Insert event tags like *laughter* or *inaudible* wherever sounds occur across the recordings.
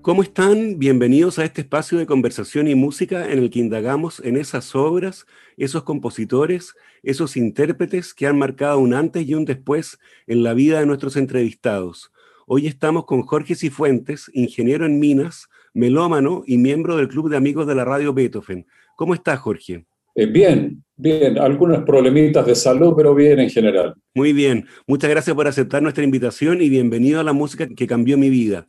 ¿Cómo están? Bienvenidos a este espacio de conversación y música en el que indagamos en esas obras, esos compositores, esos intérpretes que han marcado un antes y un después en la vida de nuestros entrevistados. Hoy estamos con Jorge Cifuentes, ingeniero en minas, melómano y miembro del Club de Amigos de la Radio Beethoven. ¿Cómo estás, Jorge? Eh, bien, bien. Algunos problemitas de salud, pero bien en general. Muy bien. Muchas gracias por aceptar nuestra invitación y bienvenido a la música que cambió mi vida.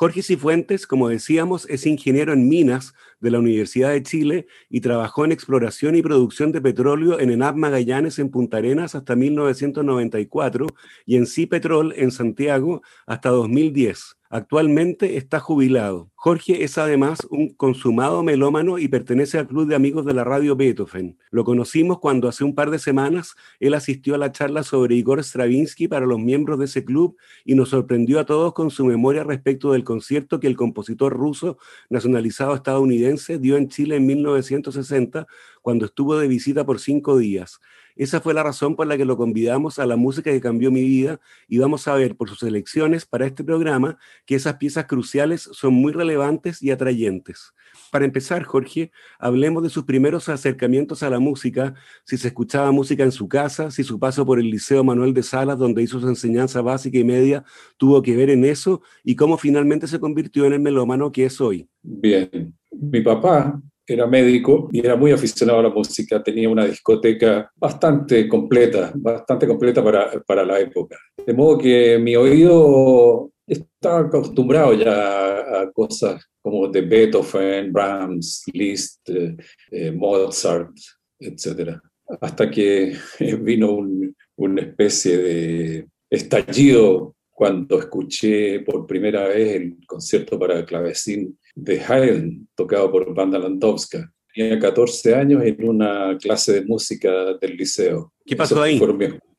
Jorge Cifuentes, como decíamos, es ingeniero en minas de la Universidad de Chile y trabajó en exploración y producción de petróleo en ENAP Magallanes en Punta Arenas hasta 1994 y en Cipetrol en Santiago hasta 2010. Actualmente está jubilado. Jorge es además un consumado melómano y pertenece al Club de Amigos de la Radio Beethoven. Lo conocimos cuando hace un par de semanas él asistió a la charla sobre Igor Stravinsky para los miembros de ese club y nos sorprendió a todos con su memoria respecto del concierto que el compositor ruso nacionalizado estadounidense dio en Chile en 1960 cuando estuvo de visita por cinco días. Esa fue la razón por la que lo convidamos a la música que cambió mi vida y vamos a ver por sus elecciones para este programa que esas piezas cruciales son muy relevantes y atrayentes. Para empezar, Jorge, hablemos de sus primeros acercamientos a la música, si se escuchaba música en su casa, si su paso por el Liceo Manuel de Salas, donde hizo su enseñanza básica y media, tuvo que ver en eso y cómo finalmente se convirtió en el melómano que es hoy. Bien, mi papá era médico y era muy aficionado a la música, tenía una discoteca bastante completa, bastante completa para, para la época. De modo que mi oído estaba acostumbrado ya a cosas como de Beethoven, Brahms, Liszt, eh, eh, Mozart, etc. Hasta que *laughs* vino un, una especie de estallido cuando escuché por primera vez el concierto para clavecín de Haydn, tocado por Banda Landowska. Tenía 14 años en una clase de música del liceo. ¿Qué pasó ahí?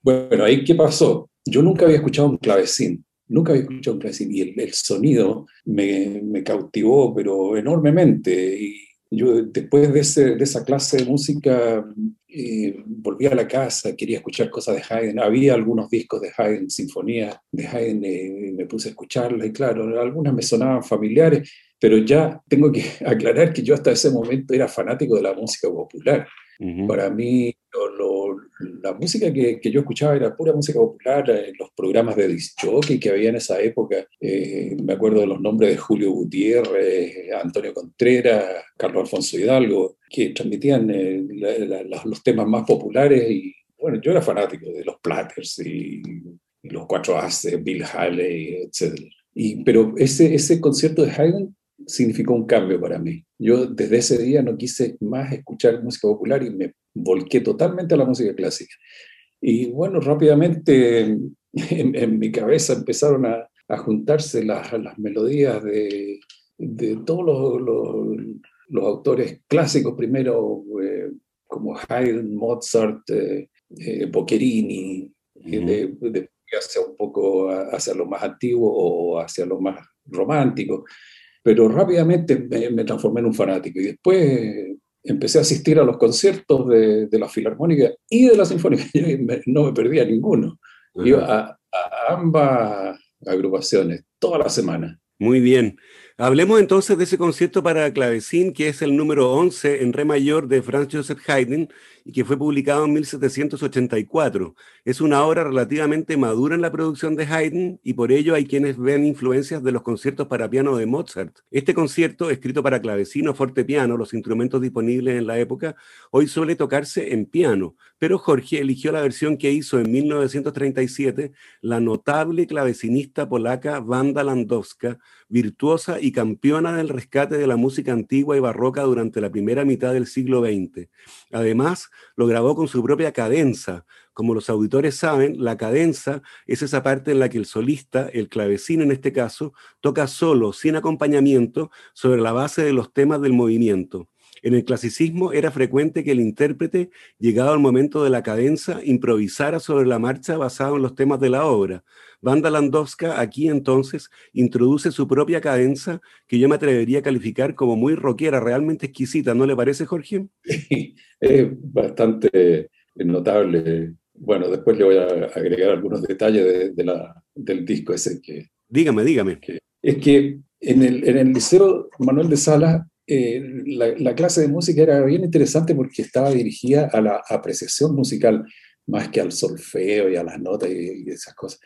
Bueno, ahí ¿qué pasó? Yo nunca había escuchado un clavecín, nunca había escuchado un clavecín y el, sonido me, me, cautivó, pero enormemente. Y yo después de, ese, de esa clase de música eh, volví a la casa, quería escuchar cosas de Haydn. Había algunos discos de Haydn, sinfonías de Haydn, eh, me puse a escucharlas y claro, algunas me sonaban familiares pero ya tengo que *laughs* aclarar que yo hasta ese momento era fanático de la música popular. Para mí, la música que, que, yo escuchaba era pura música popular, en los programas de disc jockey que había en esa época. Eh, me acuerdo de los nombres de Julio Gutiérrez, Antonio Contreras, Carlos Alfonso Hidalgo, que transmitían eh, los temas más populares. Y bueno, yo era fanático de los Platters y, y los Cuatro Haces, Bill Haley, etc. Y, pero ese, ese concierto de Haydn significó un cambio para mí. Yo desde ese día no quise más escuchar música popular y me volqué totalmente a la música clásica. Y bueno, rápidamente *laughs* en, mi cabeza empezaron a, a juntarse las, las, melodías de, de todos los, los, autores clásicos, primero eh, como Haydn, Mozart, eh, eh Boccherini, de, de, hacia un poco hacia lo más antiguo o hacia lo más romántico pero rápidamente me, transformé en un fanático y después empecé a asistir a los conciertos de, de la Filarmónica y de la Sinfónica, *laughs* y no me perdía ninguno. Iba a, a ambas agrupaciones toda la semana. Muy bien. Hablemos entonces de ese concierto para clavecín, que es el número 11 en re mayor de Franz Joseph Haydn y que fue publicado en 1784. Es una obra relativamente madura en la producción de Haydn y por ello hay quienes ven influencias de los conciertos para piano de Mozart. Este concierto, escrito para clavecino, fortepiano, los instrumentos disponibles en la época, hoy suele tocarse en piano, pero Jorge eligió la versión que hizo en 1937 la notable clavecinista polaca Wanda Landowska, virtuosa y campeona del rescate de la música antigua y barroca durante la primera mitad del siglo XX. Además, lo grabó con su propia cadenza. Como los auditores saben, la cadenza es esa parte en la que el solista, el clavecino en este caso, toca solo, sin acompañamiento, sobre la base de los temas del movimiento. En el clasicismo era frecuente que el intérprete, llegado al momento de la cadenza, improvisara sobre la marcha basado en los temas de la obra. Banda Landowska aquí entonces introduce su propia cadenza que yo me atrevería a calificar como muy rockera, realmente exquisita, ¿no le parece, Jorge? *laughs* es bastante notable. Bueno, después le voy a agregar algunos detalles de, la, del disco ese que... Dígame, dígame. es que en el, en el Liceo Manuel de Sala eh, la, clase de música era bien interesante porque estaba dirigida a la apreciación musical más que al solfeo y a las notas y, esas cosas.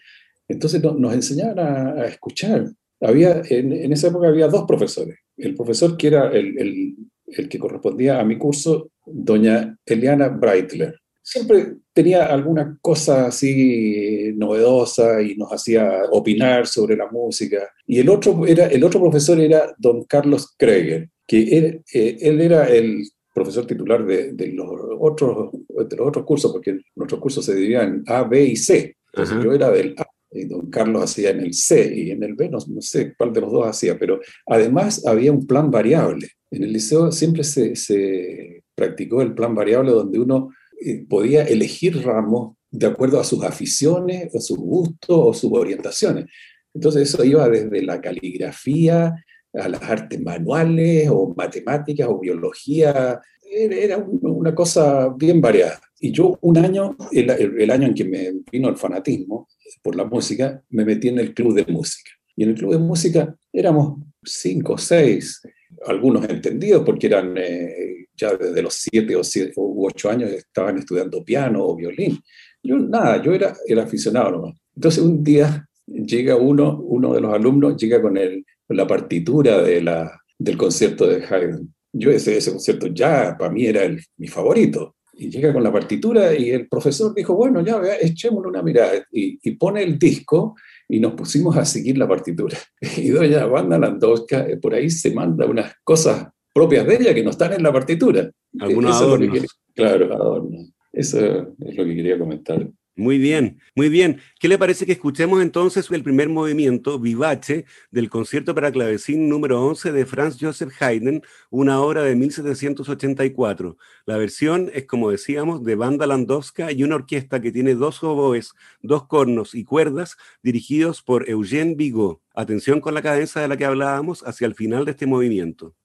Entonces nos enseñaban a, escuchar. Había, en, esa época había dos profesores. El profesor que era el, el, el que correspondía a mi curso, doña Eliana Breitler. Siempre tenía alguna cosa así novedosa y nos hacía opinar sobre la música. Y el otro, era, el otro profesor era don Carlos Kreger, que él, eh, él era el profesor titular de, de, los otros, de los otros cursos, porque nuestros cursos se dividían en A, B y C. Entonces yo era del A, y don Carlos hacía en el C y en el B, no, no, sé cuál de los dos hacía, pero además había un plan variable. En el liceo siempre se, se practicó el plan variable donde uno eh, podía elegir ramos de acuerdo a sus aficiones, a sus gustos o sus orientaciones. Entonces eso iba desde la caligrafía a las artes manuales o matemáticas o biología. Era una cosa bien variada. Y yo un año, el, el, año en que me vino el fanatismo por la música, me metí en el club de música. Y en el club de música éramos cinco, o seis, algunos entendidos porque eran eh, ya desde los siete o siete, u ocho años estaban estudiando piano o violín. Yo nada, yo era el aficionado nomás. Entonces un día llega uno, uno de los alumnos, llega con el, la partitura de la, del concierto de Haydn. Yo ese, ese concierto ya para mí era el, mi favorito. Y llega con la partitura y el profesor dijo, bueno, ya, echémosle una mirada. Y, y pone el disco y nos pusimos a seguir la partitura. *laughs* Y doña Wanda Landowska eh, por ahí se manda unas cosas propias de ella que no están en la partitura. Algunos adornos. claro, adornos. Eso es lo que quería comentar. Muy bien, muy bien. ¿Qué le parece que escuchemos entonces el primer movimiento, Vivace, del concierto para clavecín número 11 de Franz Joseph Haydn, una obra de 1784? La versión es, como decíamos, de banda landowska y una orquesta que tiene dos oboes, dos cornos y cuerdas dirigidos por Eugène Bigot. Atención con la cadencia de la que hablábamos hacia el final de este movimiento.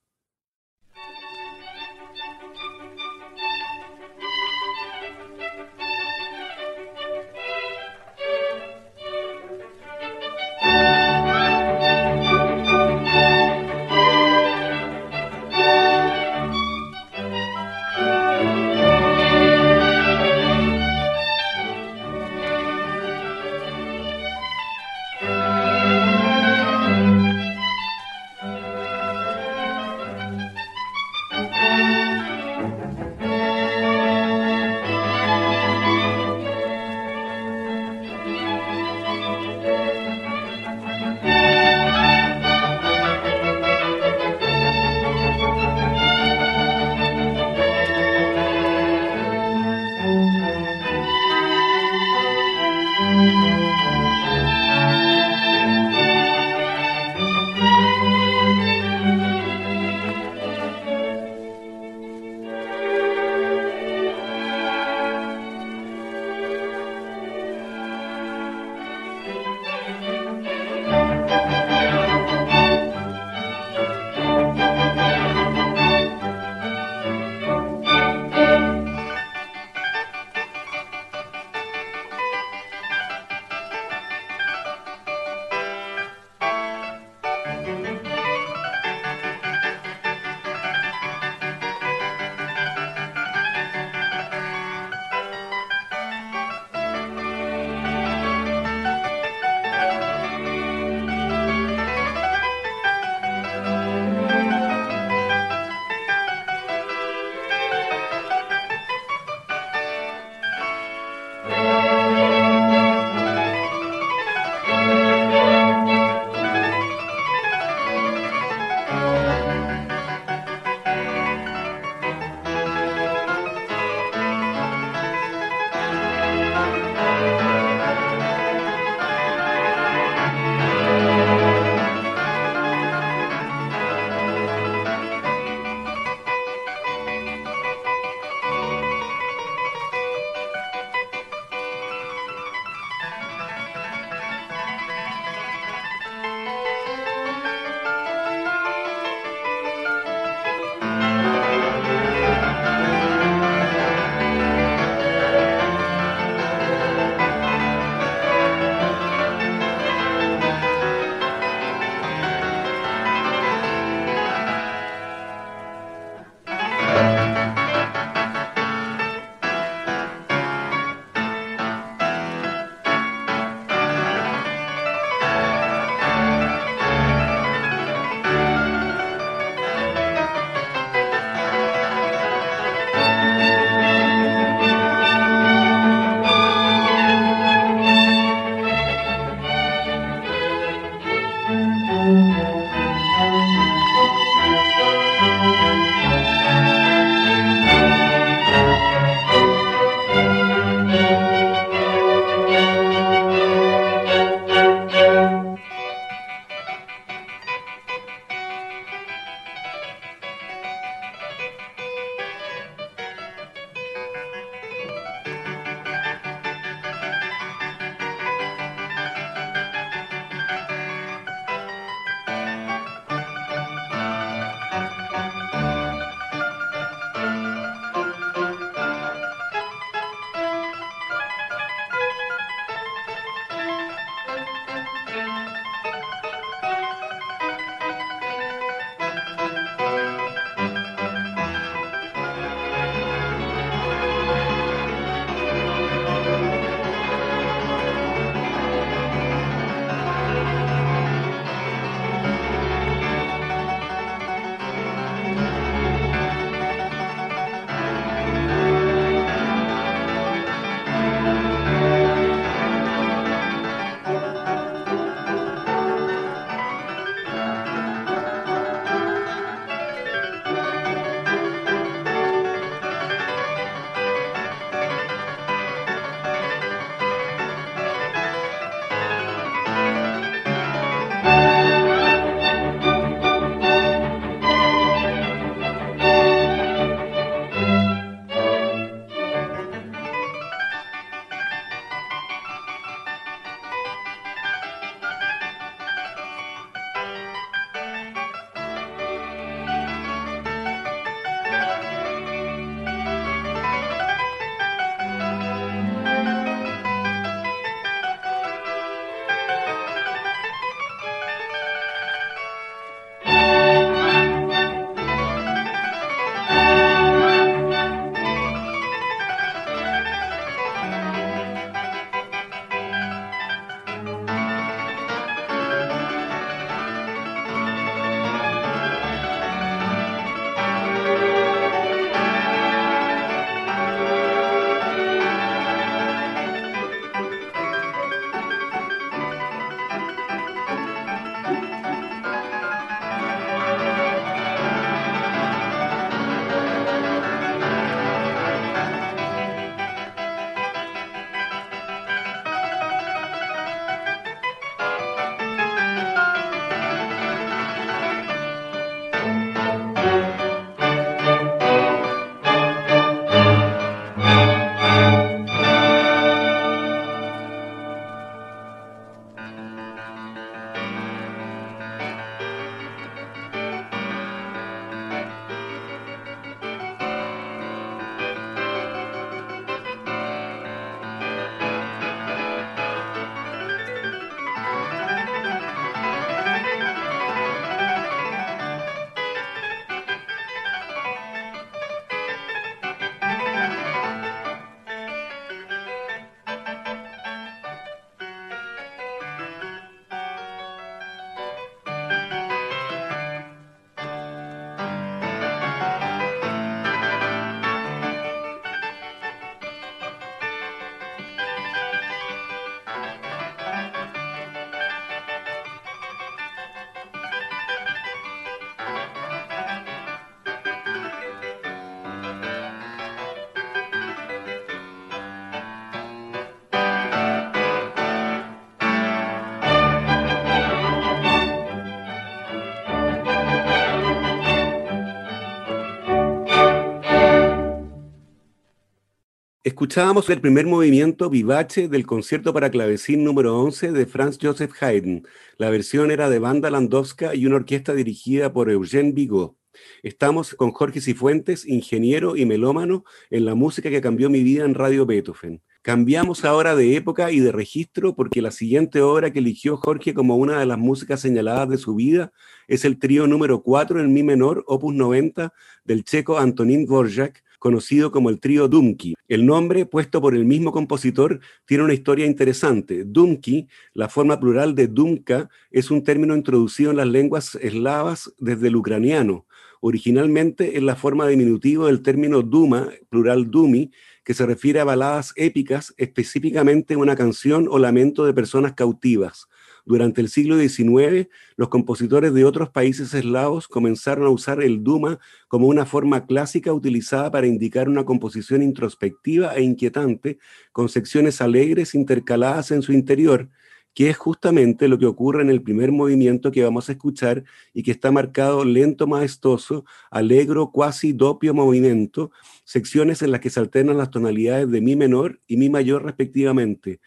Escuchábamos el primer movimiento vivace del concierto para clavecín número 11 de Franz Joseph Haydn. La versión era de banda Landowska y una orquesta dirigida por Eugène Bigot. Estamos con Jorge Cifuentes, ingeniero y melómano en la música que cambió mi vida en Radio Beethoven. Cambiamos ahora de época y de registro porque la siguiente obra que eligió Jorge como una de las músicas señaladas de su vida es el trío número 4 en mi menor, opus 90, del checo Antonín Dvorak, conocido como el trío Dumki. El nombre, puesto por el mismo compositor, tiene una historia interesante. Dumki, la forma plural de Dumka, es un término introducido en las lenguas eslavas desde el ucraniano. Originalmente es la forma diminutiva del término Duma, plural Dumi, que se refiere a baladas épicas, específicamente una canción o lamento de personas cautivas. Durante el siglo XIX, los compositores de otros países eslavos comenzaron a usar el Duma como una forma clásica utilizada para indicar una composición introspectiva e inquietante, con secciones alegres intercaladas en su interior, que es justamente lo que ocurre en el primer movimiento que vamos a escuchar y que está marcado lento, maestoso, alegro, cuasi dopio movimiento, secciones en las que se alternan las tonalidades de mi menor y mi mayor respectivamente.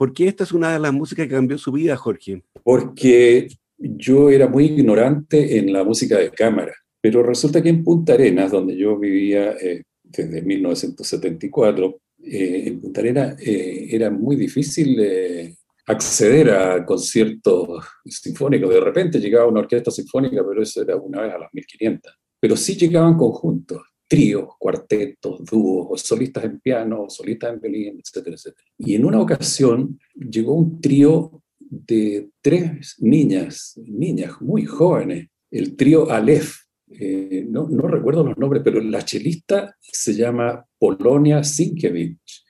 ¿Por qué esta es una de las músicas que cambió su vida, Jorge? Porque yo era muy ignorante en la música de cámara, pero resulta que en Punta Arenas, donde yo vivía eh, desde 1974, eh, en Punta Arenas eh, era muy difícil acceder a conciertos sinfónicos. De repente llegaba una orquesta sinfónica, pero eso era una vez a las 1500. Pero sí llegaban conjuntos tríos, cuartetos, dúos, solistas en piano, solistas en violín, etcétera, etcétera. Y en una ocasión llegó un trío de tres niñas, niñas muy jóvenes, el trío Aleph. Eh, no, no, recuerdo los nombres, pero la chelista se llama Polonia Sienkiewicz,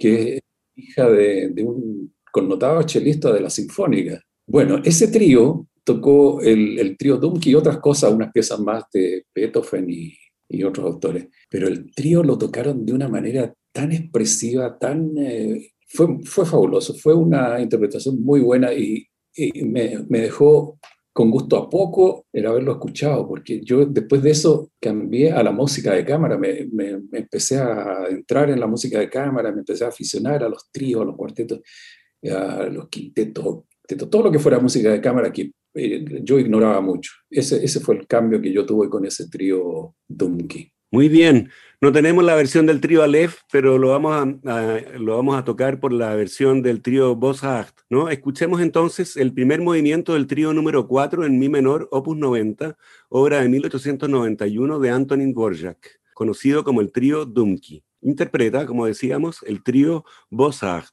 que es hija de, de, un connotado chelista de la Sinfónica. Bueno, ese trío tocó el, el trío Dumke y otras cosas, unas piezas más de Beethoven y, y otros autores. Pero el trío lo tocaron de una manera tan expresiva, tan... Eh, fue, fue fabuloso, fue una interpretación muy buena y, me, me, dejó con gusto a poco el haberlo escuchado, porque yo después de eso cambié a la música de cámara, me, me, empecé a entrar en la música de cámara, me empecé a aficionar a los tríos, a los cuartetos, a los quintetos, todo lo que fuera música de cámara que yo ignoraba mucho. Ese, ese fue el cambio que yo tuve con ese trío Dumki. Muy bien, no tenemos la versión del trío Aleph, pero lo vamos a, lo vamos a tocar por la versión del trío Boshacht, ¿no? Escuchemos entonces el primer movimiento del trío número 4 en mi menor, opus 90, obra de 1891 de Antonin Dvorak, conocido como el trío Dumki. Interpreta, como decíamos, el trío Boshacht.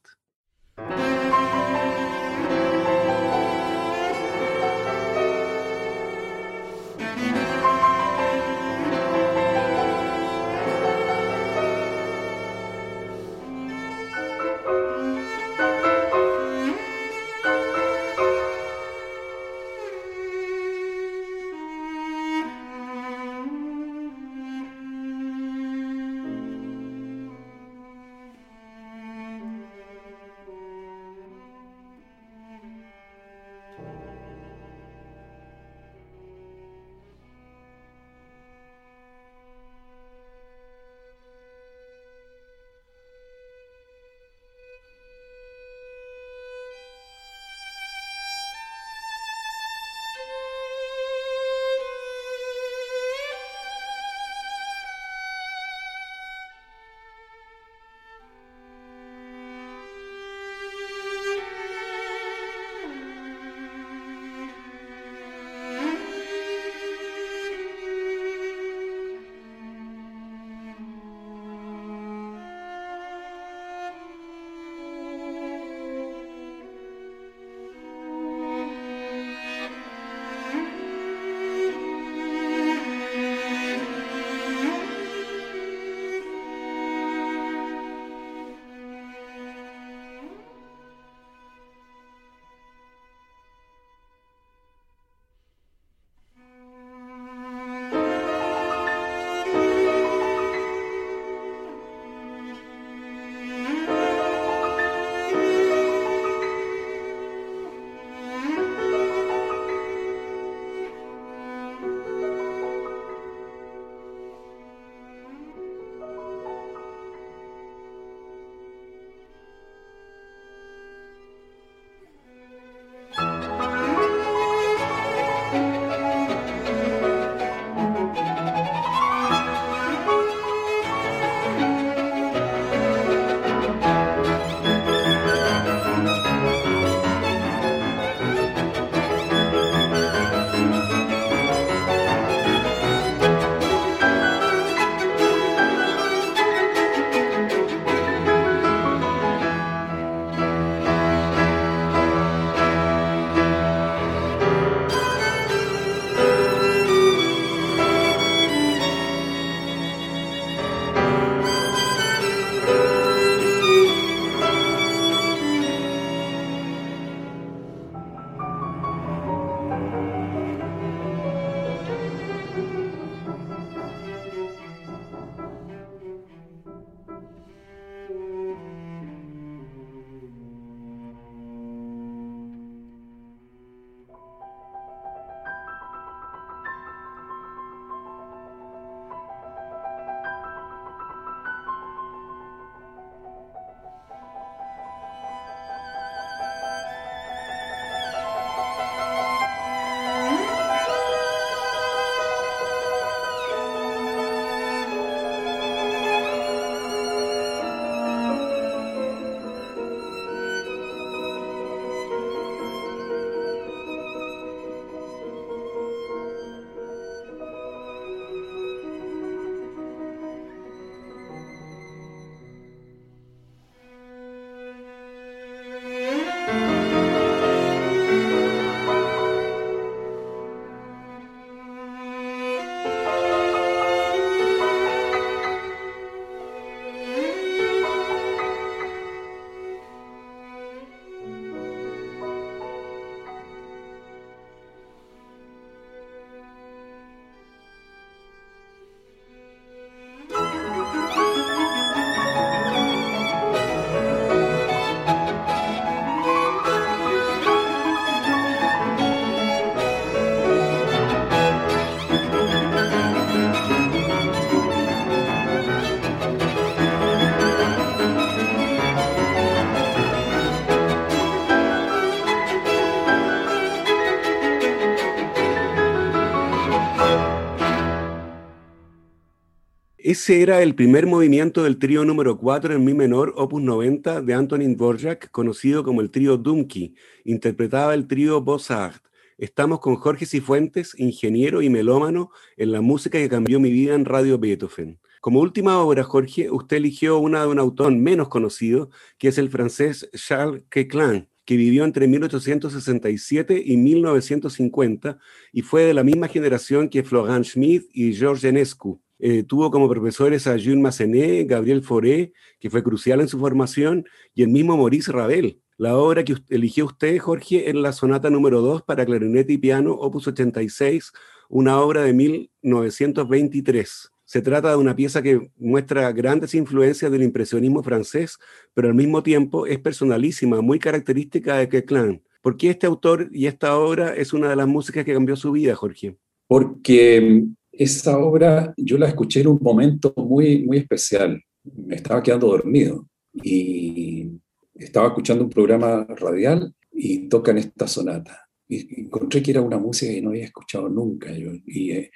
Ese era el primer movimiento del trío número 4 en mi menor, opus 90, de Antonin Dvorak, conocido como el trío Dumki. Interpretaba el trío Bossart. Estamos con Jorge Cifuentes, ingeniero y melómano en la música que cambió mi vida en Radio Beethoven. Como última obra, Jorge, usted eligió una de un autor menos conocido, que es el francés Charles Queclin, que vivió entre 1867 y 1950 y fue de la misma generación que Florent Schmidt y Georges Enescu. Eh, tuvo como profesores a Jules Massenet, Gabriel Fauré, que fue crucial en su formación, y el mismo Maurice Ravel. La obra que eligió usted, Jorge, es la sonata número 2 para clarinete y piano, opus 86, una obra de 1923. Se trata de una pieza que muestra grandes influencias del impresionismo francés, pero al mismo tiempo es personalísima, muy característica de Queclin. ¿Por qué este autor y esta obra es una de las músicas que cambió su vida, Jorge? Porque esa obra yo la escuché en un momento muy, muy especial. Me estaba quedando dormido y estaba escuchando un programa radial y tocan esta sonata. Y encontré que era una música que no había escuchado nunca. Yo, y, eh,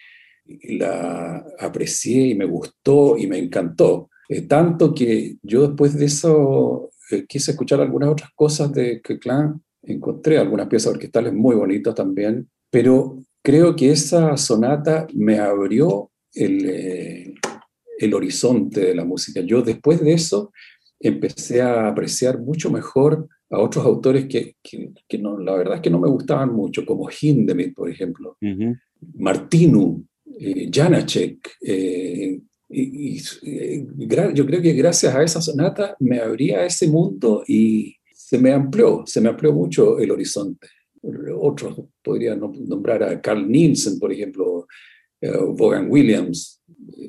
la aprecié y me gustó y me encantó. Eh, tanto que yo después de eso eh, quise escuchar algunas otras cosas de Clan. Encontré algunas piezas orquestales muy bonitas también, pero creo que esa sonata me abrió el, eh, el horizonte de la música. Yo después de eso empecé a apreciar mucho mejor a otros autores que, que, no, la verdad es que no me gustaban mucho, como Hindemith, por ejemplo, Martinu, eh, Janacek. Eh, y, yo creo que gracias a esa sonata me abría ese mundo y se me amplió, se me amplió mucho el horizonte otros, podría nombrar a Carl Nielsen, por ejemplo, eh, Vaughan Williams.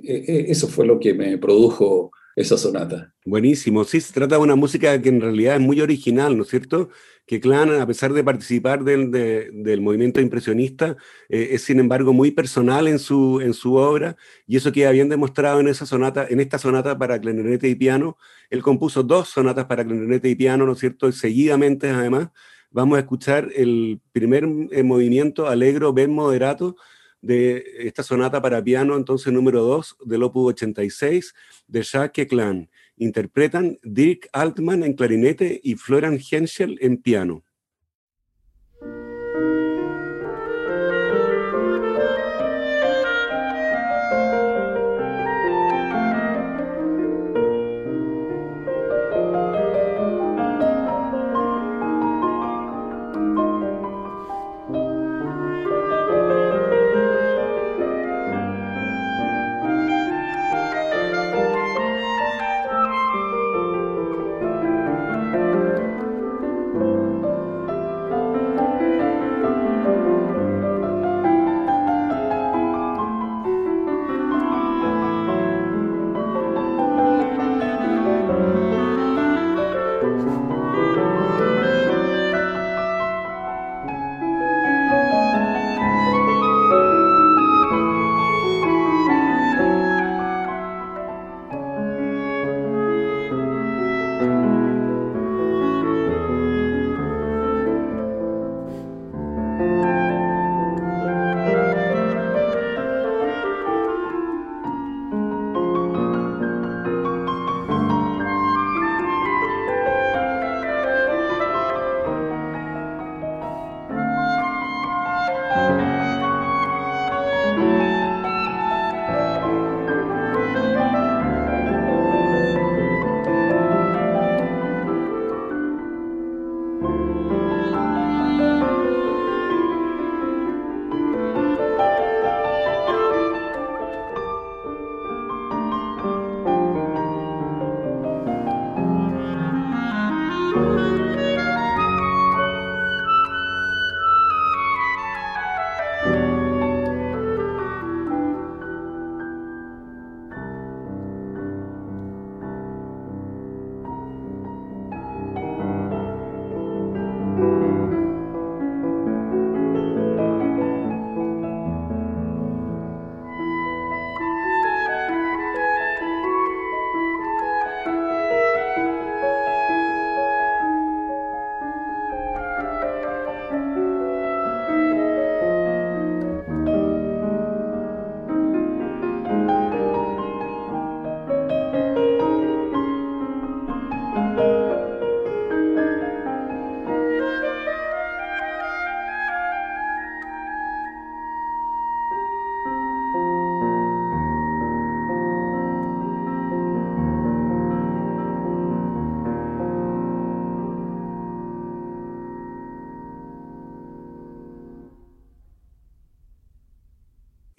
E, e, eso fue lo que me produjo esa sonata. Buenísimo, sí, se trata de una música que en realidad es muy original, ¿no es cierto? Que Clan, a pesar de participar del, del movimiento impresionista, eh, es sin embargo muy personal en su, en su obra, y eso queda bien demostrado en, esa sonata, en esta sonata para clarinete y piano. Él compuso dos sonatas para clarinete y piano, ¿no es cierto? Seguidamente, además, vamos a escuchar el primer eh, movimiento alegro ben moderato de esta sonata para piano, entonces número 2 del Opus 86 de Jacques Clan. Interpretan Dirk Altman en clarinete y Florian Henschel en piano.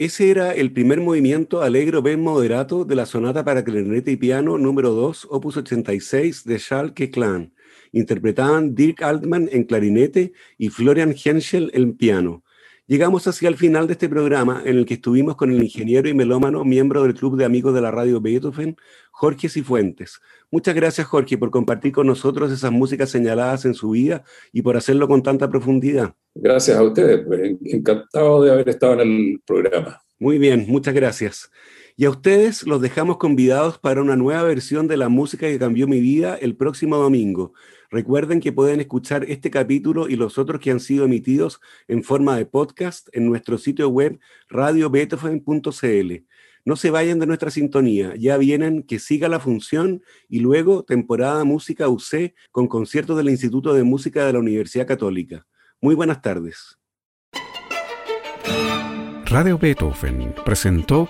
Ese era el primer movimiento Allegro ben moderato de la sonata para clarinete y piano número 2, opus 86 de Charles Keklan. Interpretaban Dirk Altman en clarinete y Florian Henschel en piano. Llegamos hacia el final de este programa en el que estuvimos con el ingeniero y melómano, miembro del Club de Amigos de la Radio Beethoven, Jorge Cifuentes. Muchas gracias, Jorge, por compartir con nosotros esas músicas señaladas en su vida y por hacerlo con tanta profundidad. Gracias a ustedes, pues, encantado de haber estado en el programa. Muy bien, muchas gracias. Y a ustedes los dejamos convidados para una nueva versión de la música que cambió mi vida el próximo domingo. Recuerden que pueden escuchar este capítulo y los otros que han sido emitidos en forma de podcast en nuestro sitio web radiobeethoven.cl. No se vayan de nuestra sintonía, ya vienen que siga la función y luego temporada Música UC con conciertos del Instituto de Música de la Universidad Católica. Muy buenas tardes. Radio Beethoven presentó